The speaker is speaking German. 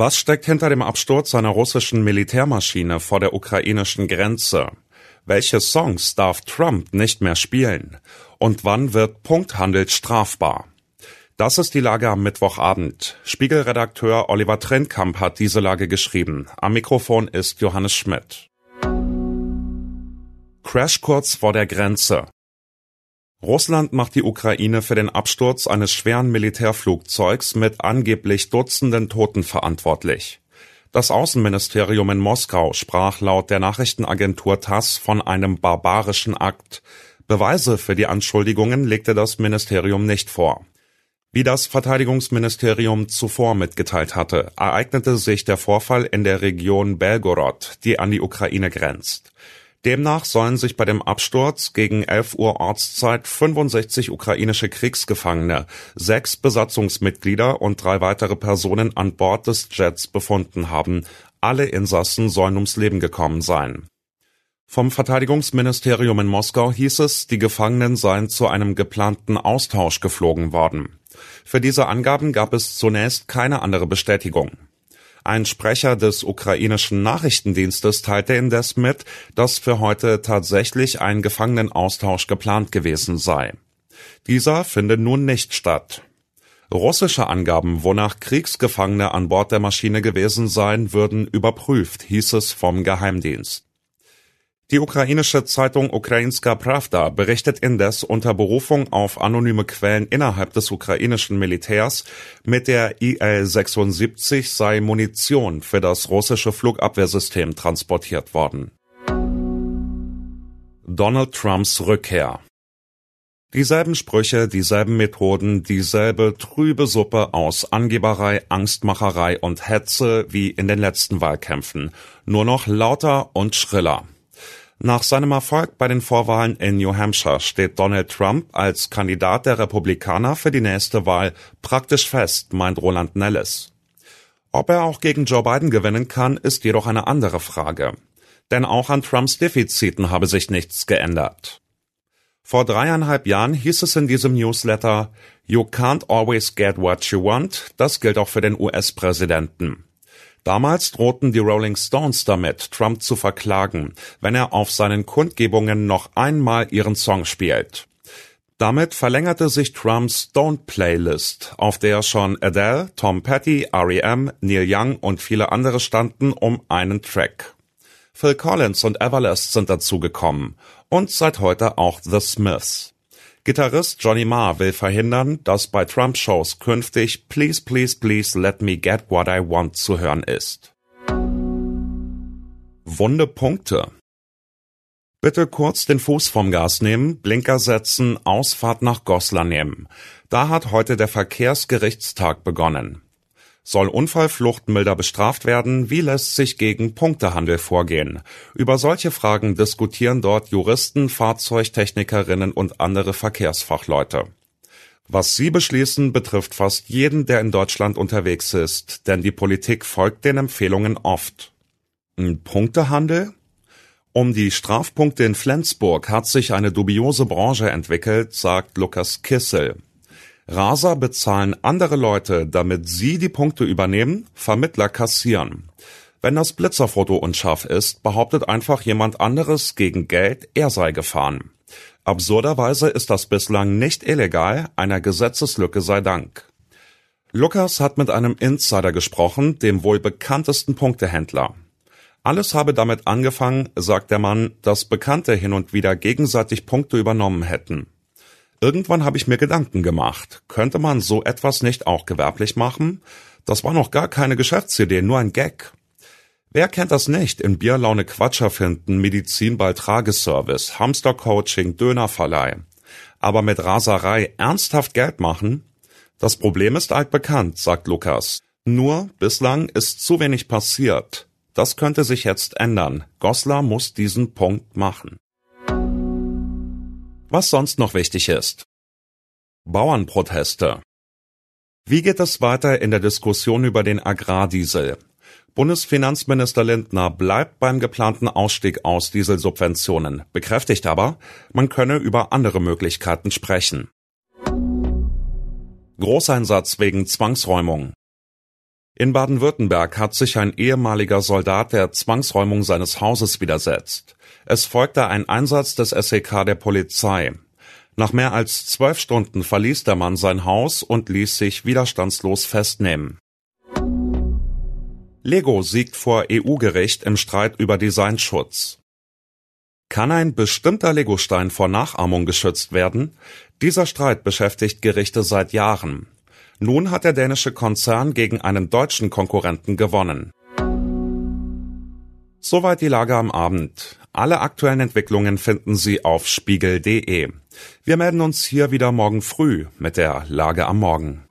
Was steckt hinter dem Absturz einer russischen Militärmaschine vor der ukrainischen Grenze? Welche Songs darf Trump nicht mehr spielen? Und wann wird Punkthandel strafbar? Das ist die Lage am Mittwochabend. Spiegelredakteur Oliver Trendkamp hat diese Lage geschrieben. Am Mikrofon ist Johannes Schmidt. Crash kurz vor der Grenze. Russland macht die Ukraine für den Absturz eines schweren Militärflugzeugs mit angeblich Dutzenden Toten verantwortlich. Das Außenministerium in Moskau sprach laut der Nachrichtenagentur TASS von einem barbarischen Akt. Beweise für die Anschuldigungen legte das Ministerium nicht vor. Wie das Verteidigungsministerium zuvor mitgeteilt hatte, ereignete sich der Vorfall in der Region Belgorod, die an die Ukraine grenzt. Demnach sollen sich bei dem Absturz gegen 11 Uhr Ortszeit 65 ukrainische Kriegsgefangene, sechs Besatzungsmitglieder und drei weitere Personen an Bord des Jets befunden haben. Alle Insassen sollen ums Leben gekommen sein. Vom Verteidigungsministerium in Moskau hieß es, die Gefangenen seien zu einem geplanten Austausch geflogen worden. Für diese Angaben gab es zunächst keine andere Bestätigung. Ein Sprecher des ukrainischen Nachrichtendienstes teilte indes mit, dass für heute tatsächlich ein Gefangenenaustausch geplant gewesen sei. Dieser finde nun nicht statt. Russische Angaben, wonach Kriegsgefangene an Bord der Maschine gewesen seien, würden überprüft, hieß es vom Geheimdienst. Die ukrainische Zeitung Ukrainska Pravda berichtet indes unter Berufung auf anonyme Quellen innerhalb des ukrainischen Militärs, mit der IL-76 sei Munition für das russische Flugabwehrsystem transportiert worden. Donald Trumps Rückkehr Dieselben Sprüche, dieselben Methoden, dieselbe trübe Suppe aus Angeberei, Angstmacherei und Hetze wie in den letzten Wahlkämpfen, nur noch lauter und schriller. Nach seinem Erfolg bei den Vorwahlen in New Hampshire steht Donald Trump als Kandidat der Republikaner für die nächste Wahl praktisch fest, meint Roland Nellis. Ob er auch gegen Joe Biden gewinnen kann, ist jedoch eine andere Frage. Denn auch an Trumps Defiziten habe sich nichts geändert. Vor dreieinhalb Jahren hieß es in diesem Newsletter, You can't always get what you want, das gilt auch für den US-Präsidenten. Damals drohten die Rolling Stones damit, Trump zu verklagen, wenn er auf seinen Kundgebungen noch einmal ihren Song spielt. Damit verlängerte sich Trumps Don't Playlist, auf der schon Adele, Tom Petty, R.E.M., Neil Young und viele andere standen, um einen Track. Phil Collins und Everlast sind dazugekommen und seit heute auch The Smiths. Gitarrist Johnny Marr will verhindern, dass bei Trump-Shows künftig Please, Please, Please Let Me Get What I Want zu hören ist. Wunde Punkte. Bitte kurz den Fuß vom Gas nehmen, Blinker setzen, Ausfahrt nach Goslar nehmen. Da hat heute der Verkehrsgerichtstag begonnen. Soll Unfallflucht milder bestraft werden? Wie lässt sich gegen Punktehandel vorgehen? Über solche Fragen diskutieren dort Juristen, Fahrzeugtechnikerinnen und andere Verkehrsfachleute. Was sie beschließen, betrifft fast jeden, der in Deutschland unterwegs ist, denn die Politik folgt den Empfehlungen oft. Ein Punktehandel? Um die Strafpunkte in Flensburg hat sich eine dubiose Branche entwickelt, sagt Lukas Kissel. Raser bezahlen andere Leute, damit sie die Punkte übernehmen, Vermittler kassieren. Wenn das Blitzerfoto unscharf ist, behauptet einfach jemand anderes gegen Geld, er sei gefahren. Absurderweise ist das bislang nicht illegal, einer Gesetzeslücke sei Dank. Lukas hat mit einem Insider gesprochen, dem wohl bekanntesten Punktehändler. Alles habe damit angefangen, sagt der Mann, dass Bekannte hin und wieder gegenseitig Punkte übernommen hätten. Irgendwann habe ich mir Gedanken gemacht, könnte man so etwas nicht auch gewerblich machen? Das war noch gar keine Geschäftsidee, nur ein Gag. Wer kennt das nicht? In Bierlaune Quatscher finden, Medizin bei Trageservice, Hamstercoaching, Dönerverleih. Aber mit Raserei ernsthaft Geld machen? Das Problem ist altbekannt, sagt Lukas. Nur bislang ist zu wenig passiert. Das könnte sich jetzt ändern. Goslar muss diesen Punkt machen. Was sonst noch wichtig ist. Bauernproteste. Wie geht es weiter in der Diskussion über den Agrardiesel? Bundesfinanzminister Lindner bleibt beim geplanten Ausstieg aus Dieselsubventionen, bekräftigt aber, man könne über andere Möglichkeiten sprechen. Großeinsatz wegen Zwangsräumung. In Baden-Württemberg hat sich ein ehemaliger Soldat der Zwangsräumung seines Hauses widersetzt. Es folgte ein Einsatz des SEK der Polizei. Nach mehr als zwölf Stunden verließ der Mann sein Haus und ließ sich widerstandslos festnehmen. Lego siegt vor EU-Gericht im Streit über Designschutz. Kann ein bestimmter Legostein vor Nachahmung geschützt werden? Dieser Streit beschäftigt Gerichte seit Jahren. Nun hat der dänische Konzern gegen einen deutschen Konkurrenten gewonnen. Soweit die Lage am Abend. Alle aktuellen Entwicklungen finden Sie auf spiegel.de. Wir melden uns hier wieder morgen früh mit der Lage am Morgen.